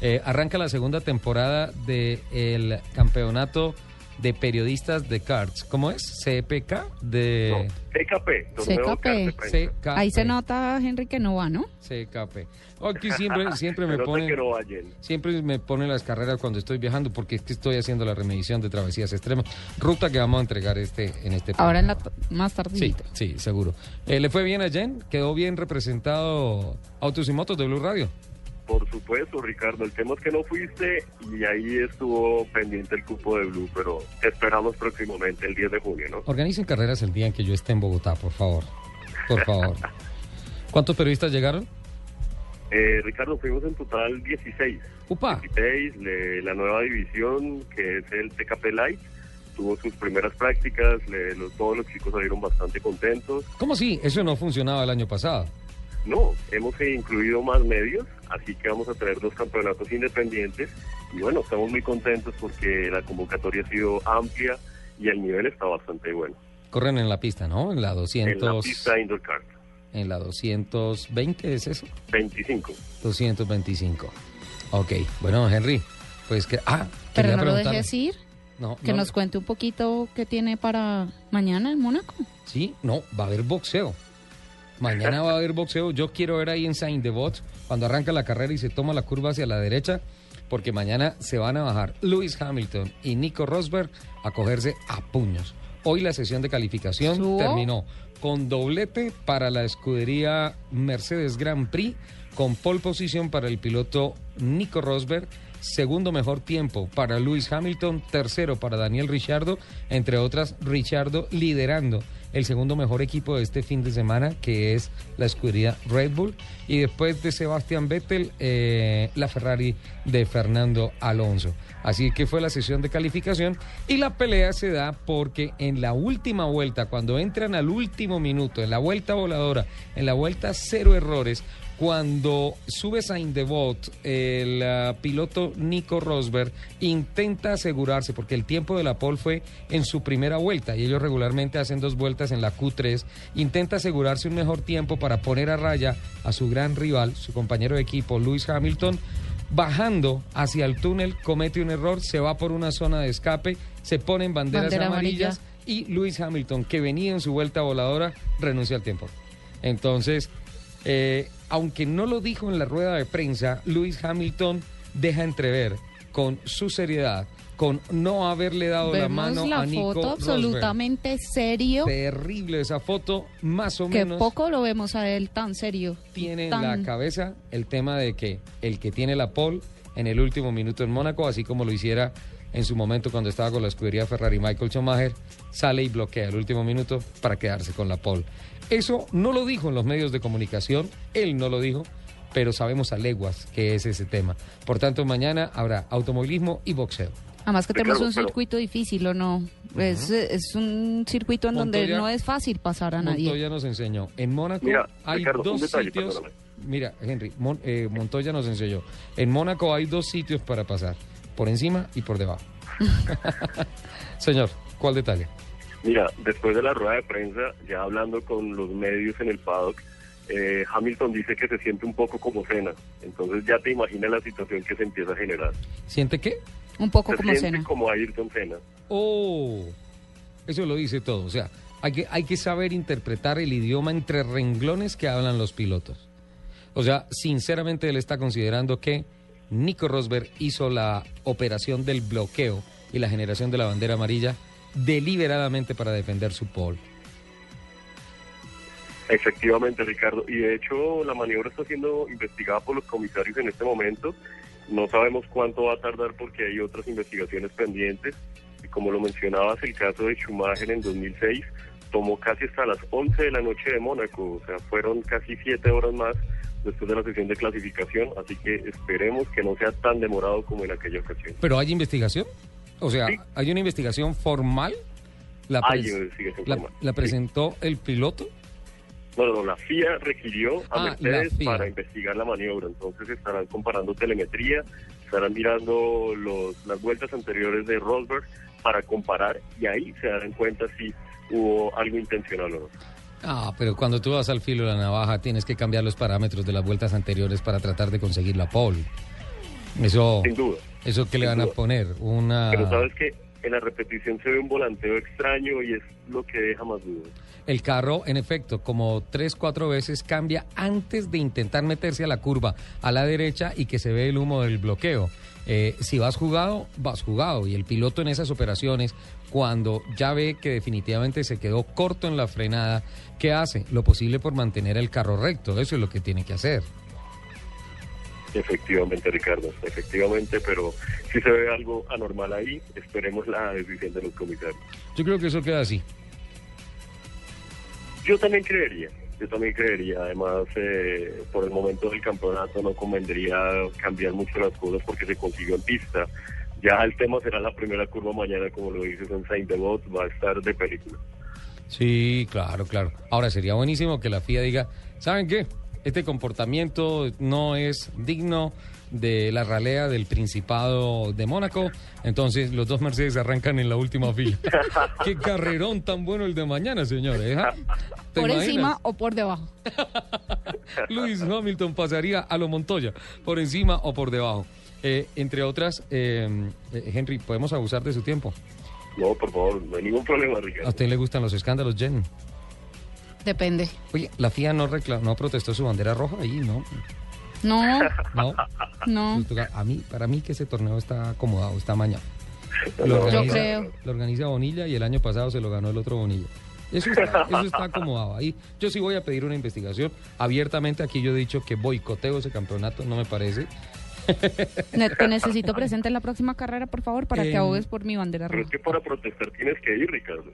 Eh, arranca la segunda temporada del campeonato de periodistas de cards. ¿Cómo es? ¿CPK? De... No, CKP. CKP. Ahí se nota, Henry, que no va, ¿no? CKP. Aquí siempre, siempre me ponen... que no. Siempre me ponen las carreras cuando estoy viajando porque es que estoy haciendo la remedición de travesías extremas. Ruta que vamos a entregar este en este Ahora en programa. la más Sí, tardecito. sí, seguro. Eh, ¿Le fue bien a Jen? ¿Quedó bien representado Autos y Motos de Blue Radio? Por supuesto, Ricardo. El tema es que no fuiste y ahí estuvo pendiente el cupo de Blue, pero esperamos próximamente, el 10 de junio, ¿no? Organicen carreras el día en que yo esté en Bogotá, por favor. Por favor. ¿Cuántos periodistas llegaron? Eh, Ricardo, fuimos en total 16. Upa. 16, le- la nueva división, que es el TKP Light, tuvo sus primeras prácticas, le- los- todos los chicos salieron bastante contentos. ¿Cómo sí? Eso no funcionaba el año pasado. No, hemos incluido más medios, así que vamos a tener dos campeonatos independientes y bueno, estamos muy contentos porque la convocatoria ha sido amplia y el nivel está bastante bueno. Corren en la pista, ¿no? En la 200... En la pista indoor kart, En la 220, ¿es eso? 25. 225. Ok. Bueno, Henry, pues que... Ah, Pero no lo dejes ir, No, que no. nos cuente un poquito qué tiene para mañana en Mónaco. Sí, no, va a haber boxeo. Mañana va a haber boxeo. Yo quiero ver ahí en Saint Devot cuando arranca la carrera y se toma la curva hacia la derecha, porque mañana se van a bajar Lewis Hamilton y Nico Rosberg a cogerse a puños. Hoy la sesión de calificación ¿Subo? terminó con doblete para la escudería Mercedes Grand Prix, con pole position para el piloto Nico Rosberg, segundo mejor tiempo para Lewis Hamilton, tercero para Daniel Ricciardo, entre otras Ricciardo liderando el segundo mejor equipo de este fin de semana, que es la escudería Red Bull, y después de Sebastian Vettel, eh, la Ferrari de Fernando Alonso. Así que fue la sesión de calificación y la pelea se da porque en la última vuelta, cuando entran al último minuto, en la vuelta voladora, en la vuelta cero errores, cuando sube Saint Devot, el ah, piloto Nico Rosberg intenta asegurarse, porque el tiempo de la pole fue en su primera vuelta, y ellos regularmente hacen dos vueltas en la Q3, intenta asegurarse un mejor tiempo para poner a raya a su gran rival, su compañero de equipo, Lewis Hamilton, bajando hacia el túnel, comete un error, se va por una zona de escape, se ponen banderas Bandera amarillas y Lewis Hamilton, que venía en su vuelta voladora, renuncia al tiempo. Entonces, eh, aunque no lo dijo en la rueda de prensa, Lewis Hamilton deja entrever con su seriedad, con no haberle dado la mano la a Nico foto Rosberg. absolutamente serio, Terrible esa foto, más o que menos poco lo vemos a él tan serio. tiene en la cabeza el tema de que el que tiene la pole en el último minuto en Mónaco, así como lo hiciera en su momento cuando estaba con la escudería Ferrari Michael Schumacher, sale y bloquea el último minuto para quedarse con la pole. Eso no lo dijo en los medios de comunicación, él no lo dijo, pero sabemos a leguas que es ese tema. Por tanto, mañana habrá automovilismo y boxeo. Además que Ricardo, tenemos un pero- circuito difícil, ¿o no? es, es un circuito en donde Montoya- no es fácil pasar a nadie. Montoya nos enseñó. En Mónaco Mira, hay Ricardo, dos detalle, sitios. perdóname. Mira, Henry, Mon- eh, Montoya nos enseñó. En Mónaco hay dos sitios para pasar: por encima y por debajo. Señor, ¿cuál detalle? Mira, después de la rueda de prensa, ya hablando con los medios en el paddock, eh, Hamilton dice que se siente un poco como cena. Entonces ya te imaginas la situación que se empieza a generar. ¿Siente qué? Un poco se como cena. como Ayrton Senna. Oh, eso lo dice todo. O sea, hay que, hay que saber interpretar el idioma entre renglones que hablan los pilotos. O sea, sinceramente él está considerando que Nico Rosberg hizo la operación del bloqueo y la generación de la bandera amarilla deliberadamente para defender su pole. Efectivamente, Ricardo. Y de hecho, la maniobra está siendo investigada por los comisarios en este momento. No sabemos cuánto va a tardar porque hay otras investigaciones pendientes. Y como lo mencionabas, el caso de Schumacher en 2006 tomó casi hasta las 11 de la noche de Mónaco. O sea, fueron casi 7 horas más después de la sesión de clasificación. Así que esperemos que no sea tan demorado como en aquella ocasión. ¿Pero hay investigación? O sea, Sí. ¿hay una investigación formal? ¿La, Hay pres- investigación la- formal. la Sí. presentó el piloto? No, no, la FIA requirió a Ah, Mercedes para investigar la maniobra. Entonces estarán comparando telemetría, estarán mirando los, las vueltas anteriores de Rosberg para comparar y ahí se darán cuenta si hubo algo intencional o no. Ah, pero cuando tú vas al filo de la navaja tienes que cambiar los parámetros de las vueltas anteriores para tratar de conseguir la pole. Eso, sin duda. ¿Eso que le van a poner? Una... Pero sabes que en la repetición se ve un volanteo extraño y es lo que deja más dudas. El carro, en efecto, como tres, cuatro veces cambia antes de intentar meterse a la curva a la derecha y que se ve el humo del bloqueo. Eh, si vas jugado, vas jugado. Y el piloto en esas operaciones, cuando ya ve que definitivamente se quedó corto en la frenada, ¿qué hace? Lo posible por mantener el carro recto. Eso es lo que tiene que hacer. Efectivamente, Ricardo, efectivamente, pero si se ve algo anormal ahí, esperemos la decisión de los comisarios. Yo creo que eso queda así. Yo también creería, yo también creería, además eh, por el momento del campeonato no convendría cambiar mucho las cosas porque se consiguió en pista. Ya el tema será la primera curva mañana, como lo dices en Saint Devot, va a estar de película. Sí, claro, claro. Ahora sería buenísimo que la FIA diga, ¿saben qué? Este comportamiento no es digno de la ralea del Principado de Mónaco. Entonces los dos Mercedes arrancan en la última fila. Qué carrerón tan bueno el de mañana, señores. ¿Te ¿Por imaginas? encima o por debajo? Luis Hamilton pasaría a lo Montoya, por encima o por debajo. Eh, entre otras, eh, eh, Henry, ¿podemos abusar de su tiempo? No, por favor, no hay ningún problema, ¿A Ricardo. usted le gustan los escándalos, Jen? Depende. Oye, la FIA no, recla- no protestó su bandera roja ahí, ¿no? No, No. no. A mí, para mí que ese torneo está acomodado, está mañado. Lo No, organiza, Yo creo. Lo organiza Bonilla y el año pasado se lo ganó el otro Bonilla. Eso está, eso está acomodado ahí. Yo sí voy a pedir una investigación. Abiertamente aquí yo he dicho que boicoteo ese campeonato, no me parece. Te necesito presente en la próxima carrera, por favor, para Eh, que abogues por mi bandera Pero es roja. que para protestar tienes que ir, Ricardo.